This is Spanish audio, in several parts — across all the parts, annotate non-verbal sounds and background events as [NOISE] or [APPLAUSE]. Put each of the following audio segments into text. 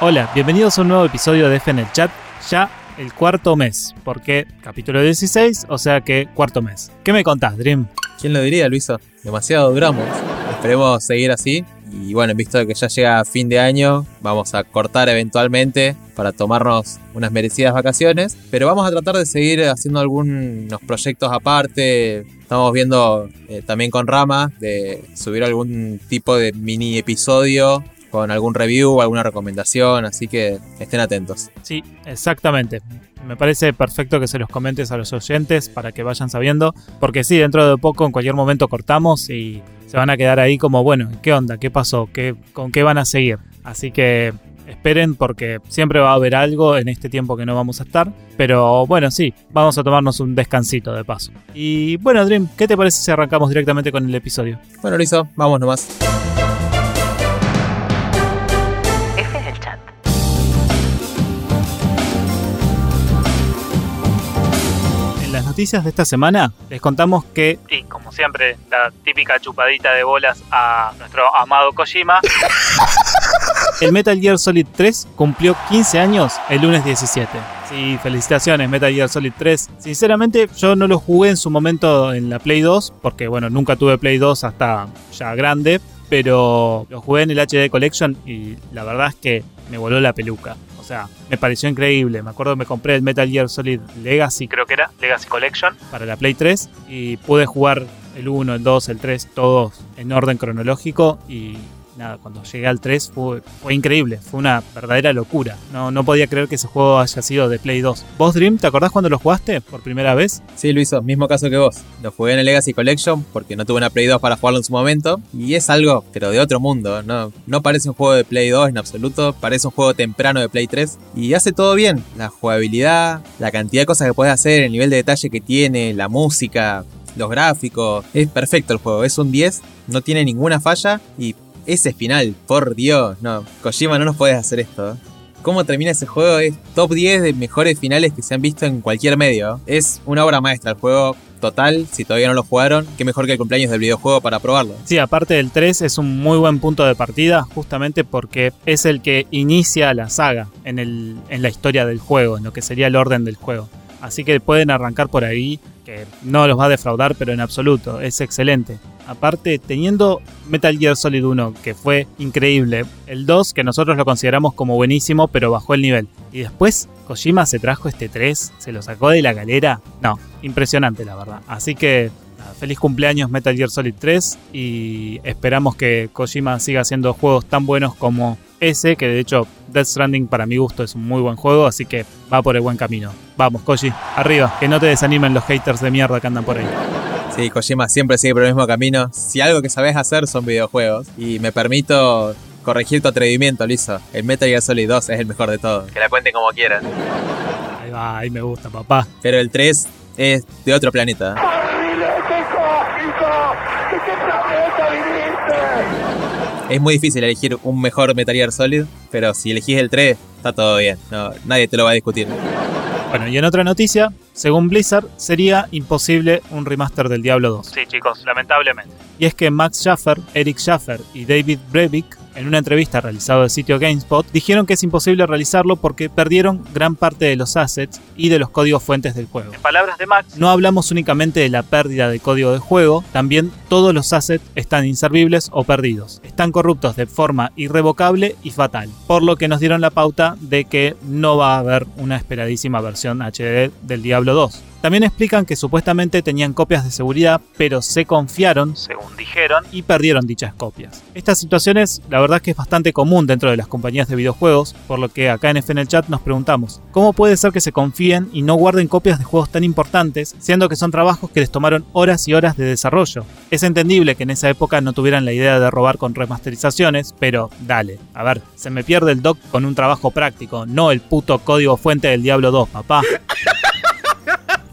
Hola, bienvenidos a un nuevo episodio de F en el chat, ya el cuarto mes, porque capítulo 16, o sea que cuarto mes. ¿Qué me contás, Dream? ¿Quién lo diría, Luiso? Demasiado duramos. Esperemos seguir así. Y bueno, visto que ya llega fin de año, vamos a cortar eventualmente para tomarnos unas merecidas vacaciones. Pero vamos a tratar de seguir haciendo algunos proyectos aparte. Estamos viendo eh, también con Rama de subir algún tipo de mini episodio con algún review, alguna recomendación, así que estén atentos. Sí, exactamente. Me parece perfecto que se los comentes a los oyentes para que vayan sabiendo, porque sí, dentro de poco, en cualquier momento cortamos y se van a quedar ahí como, bueno, ¿qué onda? ¿Qué pasó? ¿Qué, ¿Con qué van a seguir? Así que esperen porque siempre va a haber algo en este tiempo que no vamos a estar. Pero bueno, sí, vamos a tomarnos un descansito de paso. Y bueno, Dream, ¿qué te parece si arrancamos directamente con el episodio? Bueno, Lizo, vamos nomás. Noticias de esta semana les contamos que, y como siempre, la típica chupadita de bolas a nuestro amado Kojima, [LAUGHS] el Metal Gear Solid 3 cumplió 15 años el lunes 17. Sí, felicitaciones Metal Gear Solid 3. Sinceramente yo no lo jugué en su momento en la Play 2, porque bueno, nunca tuve Play 2 hasta ya grande, pero lo jugué en el HD Collection y la verdad es que me voló la peluca. O sea, me pareció increíble. Me acuerdo que me compré el Metal Gear Solid Legacy, creo que era, Legacy Collection, para la Play 3 y pude jugar el 1, el 2, el 3, todos en orden cronológico y nada, cuando llegué al 3 fue, fue increíble, fue una verdadera locura. No, no podía creer que ese juego haya sido de Play 2. ¿Vos, Dream, te acordás cuando lo jugaste por primera vez? Sí, Luiso, mismo caso que vos. Lo jugué en el Legacy Collection porque no tuve una Play 2 para jugarlo en su momento. Y es algo, pero de otro mundo. No, no parece un juego de Play 2 en absoluto. Parece un juego temprano de Play 3. Y hace todo bien. La jugabilidad, la cantidad de cosas que puedes hacer, el nivel de detalle que tiene, la música, los gráficos. Es perfecto el juego. Es un 10. No tiene ninguna falla. Y ese final, por Dios. No, Kojima no nos puedes hacer esto. Cómo termina ese juego es top 10 de mejores finales que se han visto en cualquier medio. Es una obra maestra el juego total. Si todavía no lo jugaron, qué mejor que el cumpleaños del videojuego para probarlo. Sí, aparte del 3 es un muy buen punto de partida justamente porque es el que inicia la saga en, el, en la historia del juego, en lo que sería el orden del juego. Así que pueden arrancar por ahí, que no los va a defraudar, pero en absoluto, es excelente. Aparte, teniendo Metal Gear Solid 1, que fue increíble, el 2, que nosotros lo consideramos como buenísimo, pero bajó el nivel. Y después, Kojima se trajo este 3, se lo sacó de la galera. No, impresionante la verdad. Así que, feliz cumpleaños Metal Gear Solid 3 y esperamos que Kojima siga haciendo juegos tan buenos como ese, que de hecho Death Stranding para mi gusto es un muy buen juego, así que va por el buen camino. Vamos, Koji, arriba, que no te desanimen los haters de mierda que andan por ahí. Sí, Kojima siempre sigue por el mismo camino. Si algo que sabes hacer son videojuegos. Y me permito corregir tu atrevimiento, Lizo. El Metal Gear Solid 2 es el mejor de todos. Que la cuenten como quieran. Ahí va, ahí me gusta, papá. Pero el 3 es de otro planeta. Es muy difícil elegir un mejor Metal Gear Solid, pero si elegís el 3, está todo bien. No, nadie te lo va a discutir. Bueno, y en otra noticia, según Blizzard, sería imposible un remaster del Diablo 2. Sí, chicos, lamentablemente. Y es que Max Schaffer, Eric Schaffer y David Brevik, en una entrevista realizada del sitio GameSpot, dijeron que es imposible realizarlo porque perdieron gran parte de los assets y de los códigos fuentes del juego. En palabras de Max, no hablamos únicamente de la pérdida de código de juego, también todos los assets están inservibles o perdidos. Están corruptos de forma irrevocable y fatal, por lo que nos dieron la pauta de que no va a haber una esperadísima versión HD del Diablo 2. También explican que supuestamente tenían copias de seguridad, pero se confiaron, según dijeron, y perdieron dichas copias. Estas situaciones, la verdad es que es bastante común dentro de las compañías de videojuegos, por lo que acá en F en el chat nos preguntamos, ¿cómo puede ser que se confíen y no guarden copias de juegos tan importantes, siendo que son trabajos que les tomaron horas y horas de desarrollo? Es entendible que en esa época no tuvieran la idea de robar con remasterizaciones, pero dale, a ver, se me pierde el doc con un trabajo práctico, no el puto código fuente del Diablo 2, papá. [LAUGHS]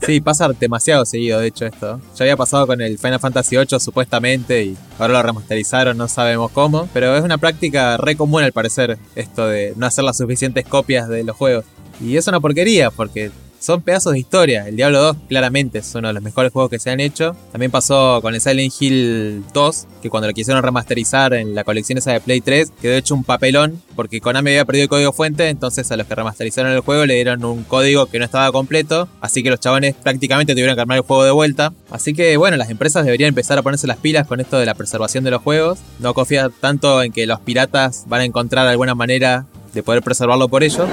Sí, pasa demasiado seguido, de hecho, esto. Ya había pasado con el Final Fantasy VIII, supuestamente, y ahora lo remasterizaron, no sabemos cómo. Pero es una práctica re común, al parecer, esto de no hacer las suficientes copias de los juegos. Y es una porquería, porque son pedazos de historia. El Diablo 2 claramente es uno de los mejores juegos que se han hecho. También pasó con el Silent Hill 2, que cuando lo quisieron remasterizar en la colección esa de Play 3, quedó hecho un papelón porque Konami había perdido el código fuente, entonces a los que remasterizaron el juego le dieron un código que no estaba completo, así que los chabones prácticamente tuvieron que armar el juego de vuelta. Así que bueno, las empresas deberían empezar a ponerse las pilas con esto de la preservación de los juegos. No confía tanto en que los piratas van a encontrar alguna manera de poder preservarlo por ellos.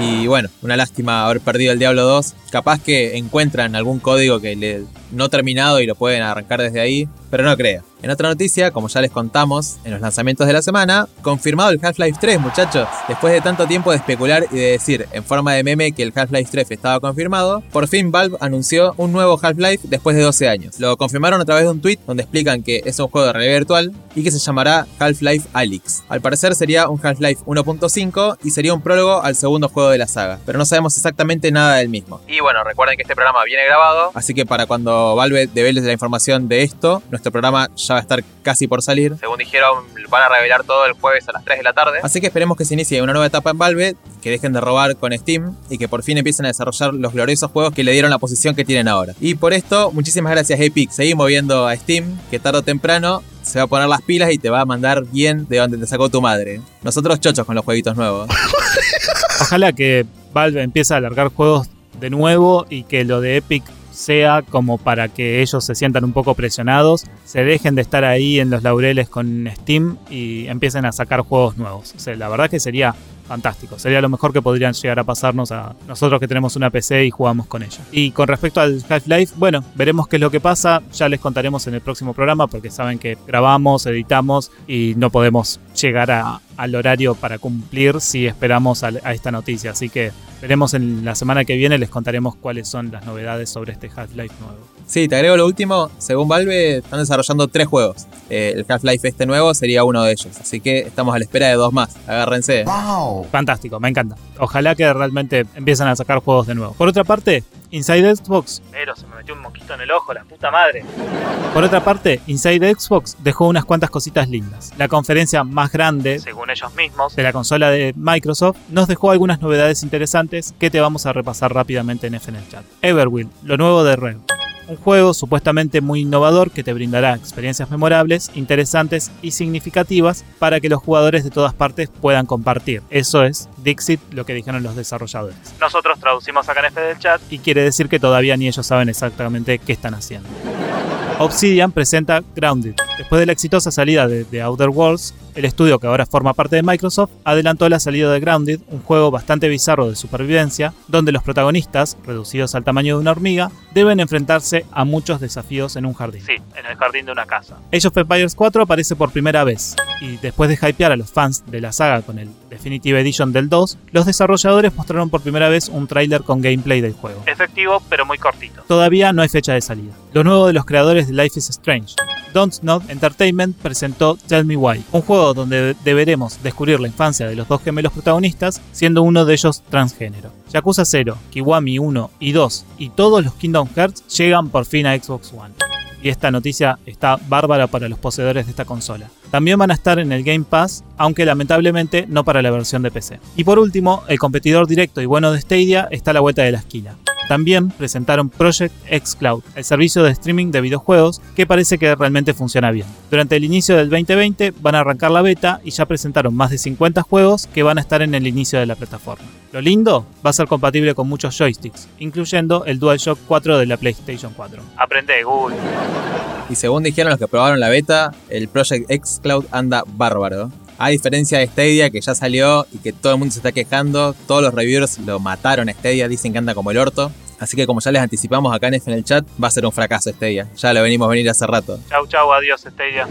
Y bueno, una lástima haber perdido el Diablo 2. Capaz que encuentran algún código que le no terminado y lo pueden arrancar desde ahí, pero no creo. En otra noticia, como ya les contamos en los lanzamientos de la semana, confirmado el Half-Life 3, muchachos. Después de tanto tiempo de especular y de decir en forma de meme que el Half-Life 3 estaba confirmado, por fin Valve anunció un nuevo Half-Life después de 12 años. Lo confirmaron a través de un tweet donde explican que es un juego de realidad virtual y que se llamará Half-Life Alyx. Al parecer sería un Half-Life 1.5 y sería un prólogo al segundo juego de la saga, pero no sabemos exactamente nada del mismo. Y bueno, recuerden que este programa viene grabado, así que para cuando Valve devele la información de esto, nuestro programa ya va a estar casi por salir. Según dijeron, van a revelar todo el jueves a las 3 de la tarde. Así que esperemos que se inicie una nueva etapa en Valve, que dejen de robar con Steam y que por fin empiecen a desarrollar los gloriosos juegos que le dieron la posición que tienen ahora. Y por esto, muchísimas gracias Epic. Seguimos viendo a Steam, que tarde o temprano se va a poner las pilas y te va a mandar bien de donde te sacó tu madre. Nosotros chochos con los jueguitos nuevos. [LAUGHS] Ojalá que Valve empiece a alargar juegos de nuevo y que lo de Epic sea como para que ellos se sientan un poco presionados, se dejen de estar ahí en los laureles con Steam y empiecen a sacar juegos nuevos. La verdad que sería fantástico. Sería lo mejor que podrían llegar a pasarnos a nosotros que tenemos una PC y jugamos con ella. Y con respecto al Half-Life, bueno, veremos qué es lo que pasa. Ya les contaremos en el próximo programa porque saben que grabamos, editamos y no podemos llegar a, al horario para cumplir si esperamos a, a esta noticia. Así que veremos en la semana que viene, les contaremos cuáles son las novedades sobre este Half-Life nuevo. Sí, te agrego lo último. Según Valve, están desarrollando tres juegos. Eh, el Half-Life este nuevo sería uno de ellos. Así que estamos a la espera de dos más. Agárrense. Fantástico, me encanta. Ojalá que realmente empiecen a sacar juegos de nuevo. Por otra parte, Inside Xbox. Pero se me metió un moquito en el ojo, la puta madre. Por otra parte, Inside Xbox dejó unas cuantas cositas lindas. La conferencia más grande, Según ellos mismos. de la consola de Microsoft, nos dejó algunas novedades interesantes que te vamos a repasar rápidamente en F en el chat. Everwill, lo nuevo de Red. Un juego supuestamente muy innovador que te brindará experiencias memorables, interesantes y significativas para que los jugadores de todas partes puedan compartir. Eso es Dixit, lo que dijeron los desarrolladores. Nosotros traducimos acá en F del chat. Y quiere decir que todavía ni ellos saben exactamente qué están haciendo. Obsidian presenta Grounded. Después de la exitosa salida de The Outer Worlds, el estudio que ahora forma parte de Microsoft adelantó la salida de Grounded, un juego bastante bizarro de supervivencia, donde los protagonistas, reducidos al tamaño de una hormiga, deben enfrentarse a muchos desafíos en un jardín. Sí, en el jardín de una casa. Age of Empires 4 aparece por primera vez, y después de hypear a los fans de la saga con el Definitive Edition del 2, los desarrolladores mostraron por primera vez un tráiler con gameplay del juego. Efectivo, pero muy cortito. Todavía no hay fecha de salida. Lo nuevo de los creadores de Life is Strange. Don't Not Entertainment presentó Tell Me Why, un juego donde deberemos descubrir la infancia de los dos gemelos protagonistas, siendo uno de ellos transgénero. Yakuza 0, Kiwami 1 y 2 y todos los Kingdom Hearts llegan por fin a Xbox One. Y esta noticia está bárbara para los poseedores de esta consola. También van a estar en el Game Pass, aunque lamentablemente no para la versión de PC. Y por último, el competidor directo y bueno de Stadia está a la vuelta de la esquina. También presentaron Project X Cloud, el servicio de streaming de videojuegos que parece que realmente funciona bien. Durante el inicio del 2020 van a arrancar la beta y ya presentaron más de 50 juegos que van a estar en el inicio de la plataforma. Lo lindo, va a ser compatible con muchos joysticks, incluyendo el DualShock 4 de la PlayStation 4. Aprende, Google. Y según dijeron los que probaron la beta, el Project X Cloud anda bárbaro. A diferencia de Stadia, que ya salió y que todo el mundo se está quejando, todos los reviewers lo mataron a Stadia, dicen que anda como el orto. Así que como ya les anticipamos acá en F en el chat, va a ser un fracaso Stadia. Ya lo venimos a venir hace rato. Chau, chau, adiós, Stadia.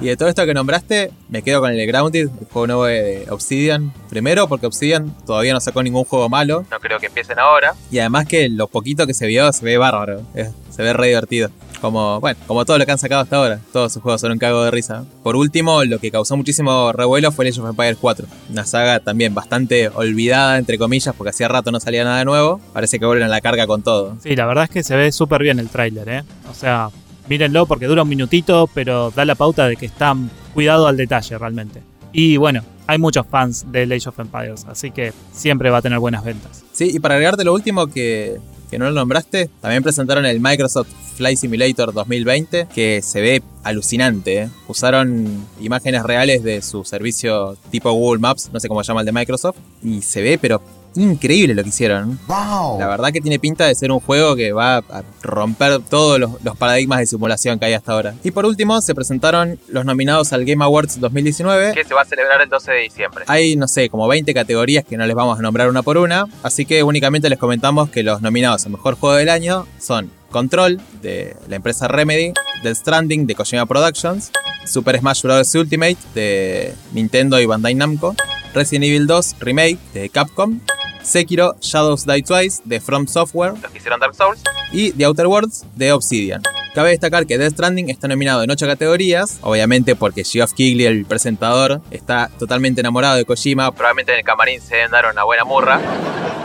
Y de todo esto que nombraste, me quedo con el Grounded, el juego nuevo de Obsidian. Primero porque Obsidian todavía no sacó ningún juego malo. No creo que empiecen ahora. Y además que lo poquito que se vio se ve bárbaro. eh, Se ve re divertido. Como, bueno, como todo lo que han sacado hasta ahora. Todos sus juegos son un cago de risa. Por último, lo que causó muchísimo revuelo fue el Age of Empires 4. Una saga también bastante olvidada, entre comillas, porque hacía rato no salía nada nuevo. Parece que vuelven a la carga con todo. Sí, la verdad es que se ve súper bien el tráiler, ¿eh? O sea, mírenlo porque dura un minutito, pero da la pauta de que está cuidado al detalle realmente. Y bueno, hay muchos fans de Age of Empires, así que siempre va a tener buenas ventas. Sí, y para agregarte lo último que, que no lo nombraste, también presentaron el Microsoft Flight Simulator 2020, que se ve alucinante. ¿eh? Usaron imágenes reales de su servicio tipo Google Maps, no sé cómo se llama el de Microsoft, y se ve, pero increíble lo que hicieron. La verdad que tiene pinta de ser un juego que va a romper todos los, los paradigmas de simulación que hay hasta ahora. Y por último, se presentaron los nominados al Game Awards 2019. Que se va a celebrar el 12 de diciembre. Hay, no sé, como 20 categorías que no les vamos a nombrar una por una, así que únicamente les comentamos que los nominados a Mejor Juego del Año son Control, de la empresa Remedy, Death Stranding, de Kojima Productions, Super Smash Bros. Ultimate, de Nintendo y Bandai Namco, Resident Evil 2 Remake, de Capcom, Sekiro Shadows Die Twice, de From Software, Los que hicieron Dark Souls. y The Outer Worlds, de Obsidian. Cabe destacar que Death Stranding está nominado en 8 categorías, obviamente porque Geoff Keighley, el presentador, está totalmente enamorado de Kojima, Probablemente en el camarín se deben dar una buena murra.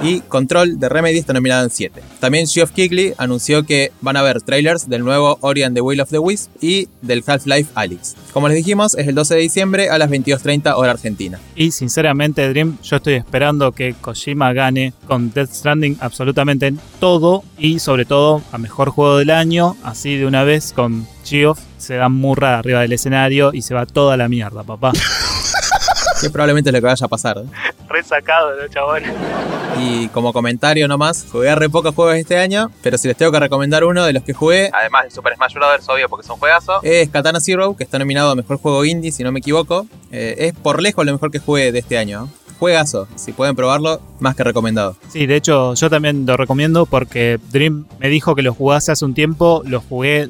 Y Control de Remedy está nominado en 7. También Geoff Keighley anunció que van a haber trailers del nuevo Ori and the Will of the Wisp y del Half-Life Alyx. Como les dijimos, es el 12 de diciembre a las 22.30 hora argentina. Y sinceramente, Dream, yo estoy esperando que Kojima gane con Death Stranding absolutamente en todo y sobre todo a mejor juego del año, así de una vez con Geoff se da murra arriba del escenario y se va toda la mierda, papá. [LAUGHS] Que probablemente es lo que vaya a pasar. ¿eh? Resacado, ¿no, chabón? Y como comentario nomás, jugué re pocos juegos este año, pero si les tengo que recomendar uno de los que jugué, Además de Super Smash Bros. obvio porque es un juegazo. es Katana Zero, que está nominado a Mejor Juego Indie, si no me equivoco. Eh, es por lejos lo mejor que jugué de este año. Juegazo, si pueden probarlo, más que recomendado. Sí, de hecho yo también lo recomiendo porque Dream me dijo que lo jugase hace un tiempo, lo jugué,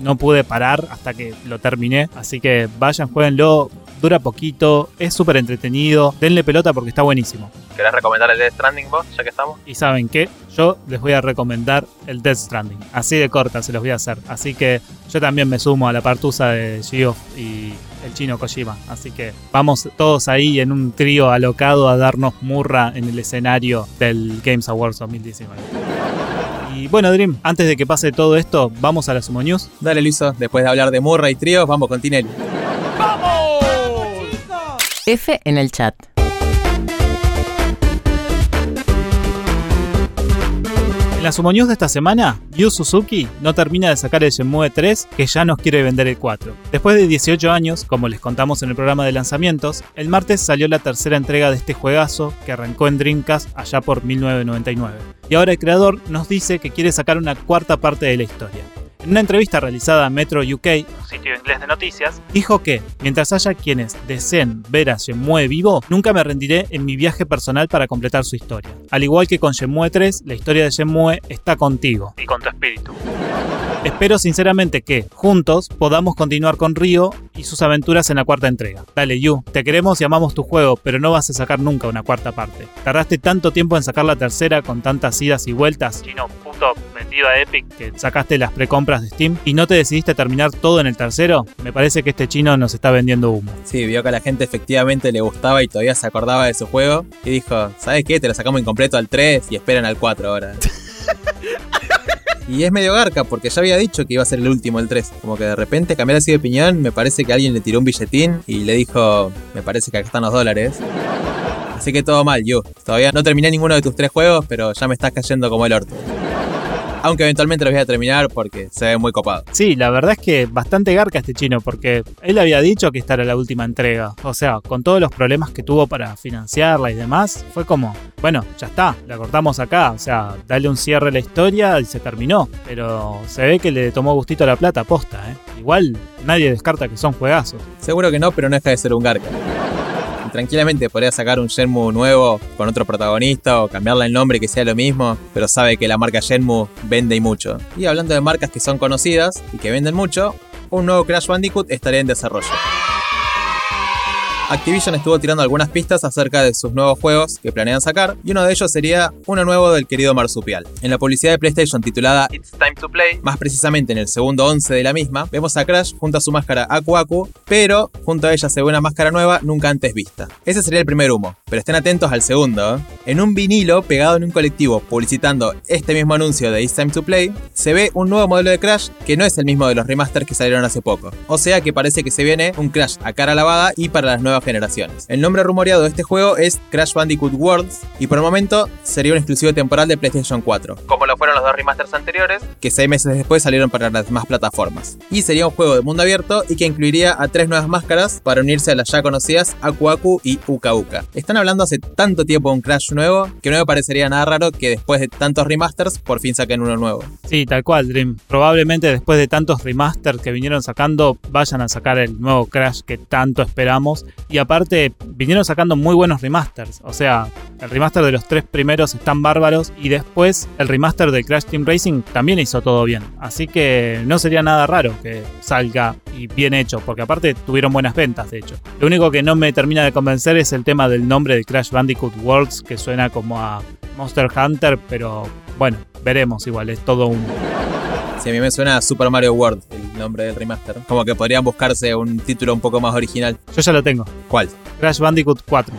no pude parar hasta que lo terminé, así que vayan, jueguenlo, dura poquito, es súper entretenido, denle pelota porque está buenísimo. ¿Querés recomendar el Death Stranding vos, ya que estamos? Y saben qué, yo les voy a recomendar el Death Stranding, así de corta se los voy a hacer, así que yo también me sumo a la partusa de Geoff y el chino Kojima, así que vamos todos ahí en un trío alocado a darnos murra en el escenario del Games Awards 2019. Y bueno, Dream, antes de que pase todo esto, vamos a la Sumo News. Dale, Luiso, después de hablar de Murra y tríos, vamos con Tinelli. F en el chat. En la Sumo News de esta semana, Yu Suzuki no termina de sacar el Shenmue 3 que ya nos quiere vender el 4. Después de 18 años, como les contamos en el programa de lanzamientos, el martes salió la tercera entrega de este juegazo que arrancó en Dreamcast allá por 1999. Y ahora el creador nos dice que quiere sacar una cuarta parte de la historia. En una entrevista realizada a Metro UK, Un sitio inglés de noticias. dijo que, mientras haya quienes deseen ver a Shenmue vivo, nunca me rendiré en mi viaje personal para completar su historia. Al igual que con Shenmue 3, la historia de Shenmue está contigo. Y con tu espíritu. Espero sinceramente que, juntos, podamos continuar con Ryo y sus aventuras en la cuarta entrega. Dale, Yu, te queremos y amamos tu juego, pero no vas a sacar nunca una cuarta parte. Tardaste tanto tiempo en sacar la tercera con tantas idas y vueltas Chino, vendido a Epic. que sacaste las precompras de Steam y no te decidiste terminar todo en el tercero. Me parece que este chino nos está vendiendo humo. Sí, vio que a la gente efectivamente le gustaba y todavía se acordaba de su juego. Y dijo, ¿sabes qué? Te lo sacamos incompleto al 3 y esperan al 4 ahora. [LAUGHS] Y es medio garca, porque ya había dicho que iba a ser el último, el 3. Como que de repente cambiar así de opinión, me parece que alguien le tiró un billetín y le dijo, me parece que acá están los dólares. Así que todo mal, yo. Todavía no terminé ninguno de tus tres juegos, pero ya me estás cayendo como el orto. Aunque eventualmente los voy a terminar porque se ve muy copado. Sí, la verdad es que bastante garca este chino, porque él había dicho que esta era la última entrega. O sea, con todos los problemas que tuvo para financiarla y demás, fue como, bueno, ya está, la cortamos acá. O sea, dale un cierre a la historia y se terminó. Pero se ve que le tomó gustito a la plata, posta, ¿eh? Igual nadie descarta que son juegazos. Seguro que no, pero no deja de ser un garca. Tranquilamente podría sacar un Shenmue nuevo con otro protagonista o cambiarle el nombre que sea lo mismo, pero sabe que la marca Shenmue vende y mucho. Y hablando de marcas que son conocidas y que venden mucho, un nuevo Crash Bandicoot estaría en desarrollo. Activision estuvo tirando algunas pistas acerca de sus nuevos juegos que planean sacar, y uno de ellos sería uno nuevo del querido Marsupial. En la publicidad de PlayStation titulada It's time to play. más precisamente en el segundo 11 de la misma, vemos a Crash junto a su máscara Aku Aku, pero junto a ella se ve una máscara nueva nunca antes vista. Ese sería el primer humo, pero estén atentos al segundo. ¿eh? En un vinilo pegado en un colectivo publicitando este mismo anuncio de It's Time to Play, se ve un nuevo modelo de Crash que no es el mismo de los remasters que salieron hace poco. O sea que parece que se viene un Crash a cara lavada y para las nuevas nuevas generaciones. El nombre rumoreado de este juego es Crash Bandicoot Worlds y por el momento sería un exclusivo temporal de PlayStation 4, Como lo fueron los dos remasters anteriores, que seis meses después salieron para las demás plataformas. Y sería un juego de mundo abierto y que incluiría a tres nuevas máscaras para unirse a las ya conocidas Aku Aku y Uka Uka. Están hablando hace tanto tiempo de un Crash nuevo que no me parecería nada raro que después de tantos remasters por fin saquen uno nuevo. Sí, tal cual, Dream. Probablemente después de tantos remasters que vinieron sacando, vayan a sacar el nuevo Crash que tanto esperamos. Y aparte, vinieron sacando muy buenos remasters. O sea, el remaster de los tres primeros están bárbaros. Y después, el remaster de Crash Team Racing también hizo todo bien. Así que no sería nada raro que salga y bien hecho. Porque aparte, tuvieron buenas ventas, de hecho. Lo único que no me termina de convencer es el tema del nombre de Crash Bandicoot Worlds, que suena como a Monster Hunter, pero bueno, veremos igual, es todo un... Si a mí me suena a Super Mario World nombre del remaster. Como que podrían buscarse un título un poco más original. Yo ya lo tengo, ¿Cuál? Crash Bandicoot 4.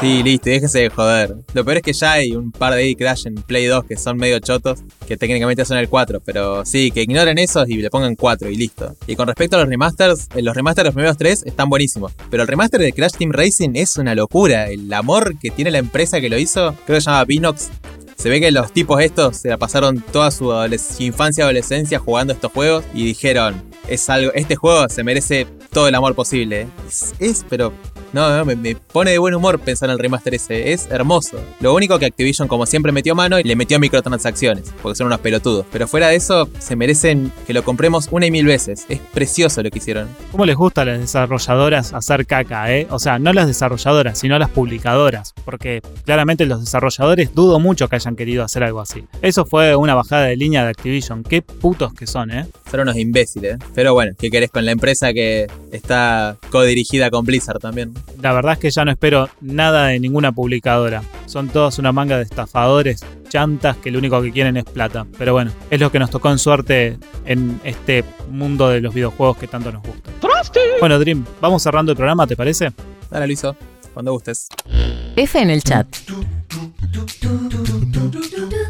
Sí, listo, y déjese de joder. Lo peor es que ya hay un par de Crash en Play 2 que son medio chotos, que técnicamente son el 4, pero sí, que ignoren esos y le pongan 4 y listo. Y con respecto a los remasters, eh, los remasters de los primeros 3 están buenísimos, pero el remaster de Crash Team Racing es una locura. El amor que tiene la empresa que lo hizo, creo que se llama Vinox. Se ve que los tipos estos se la pasaron toda su, infancia y adolescencia jugando estos juegos y dijeron, es algo, este juego se merece todo el amor posible. Es, pero no, no, me, me pone de buen humor pensar en el remaster ese. Es hermoso. Lo único que Activision, como siempre, metió mano y le metió microtransacciones, porque son unos pelotudos. Pero fuera de eso, se merecen que lo compremos una y mil veces. Es precioso lo que hicieron. ¿Cómo les gusta a las desarrolladoras hacer caca, eh? O sea, no las desarrolladoras, sino las publicadoras. Porque claramente los desarrolladores dudo mucho que hayan querido hacer algo así. Eso fue una bajada de línea de Activision. Qué putos que son, eh. Son unos imbéciles. Pero bueno, ¿qué querés con la empresa que está codirigida con Blizzard también? La verdad es que ya no espero nada de ninguna publicadora. Son todos una manga de estafadores, chantas que lo único que quieren es plata. Pero bueno, es lo que nos tocó en suerte en este mundo de los videojuegos que tanto nos gusta. Bueno, Dream, vamos cerrando el programa, ¿te parece? Dale, Luiso, cuando gustes. F en el chat.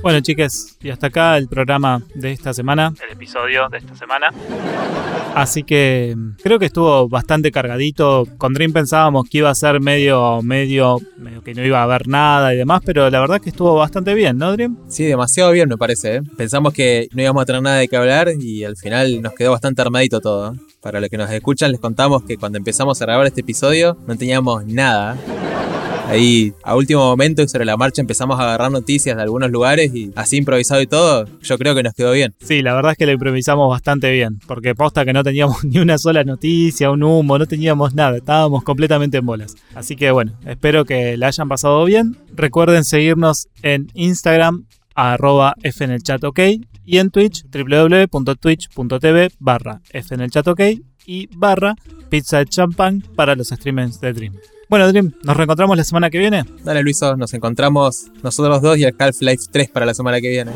Bueno, chiques, y hasta acá el programa de esta semana. Episodio de esta semana. Así que mm, creo que estuvo bastante cargadito. Con Dream pensábamos que iba a ser medio, medio, medio que no iba a haber nada y demás, pero la verdad que estuvo bastante bien, ¿no, Dream? Sí, demasiado bien me parece. ¿eh? Pensamos que no íbamos a tener nada de qué hablar y al final nos quedó bastante armadito todo. ¿eh? Para los que nos escuchan les contamos que cuando empezamos a grabar este episodio no teníamos nada. Ahí a último momento y sobre la marcha empezamos a agarrar noticias de algunos lugares y así improvisado y todo, yo creo que nos quedó bien. Sí, la verdad es que lo improvisamos bastante bien, porque posta que no teníamos [LAUGHS] ni una sola noticia, un humo, no teníamos nada, estábamos completamente en bolas. Así que bueno, espero que la hayan pasado bien. Recuerden seguirnos en Instagram, arroba F en el chat ok, y en Twitch, www.twitch.tv barra F en el chat ok y barra pizza de champán para los streamers de Dream. Bueno, Dream, nos reencontramos la semana que viene. Dale Luiso, nos encontramos nosotros dos y el Half-Life 3 para la semana que viene.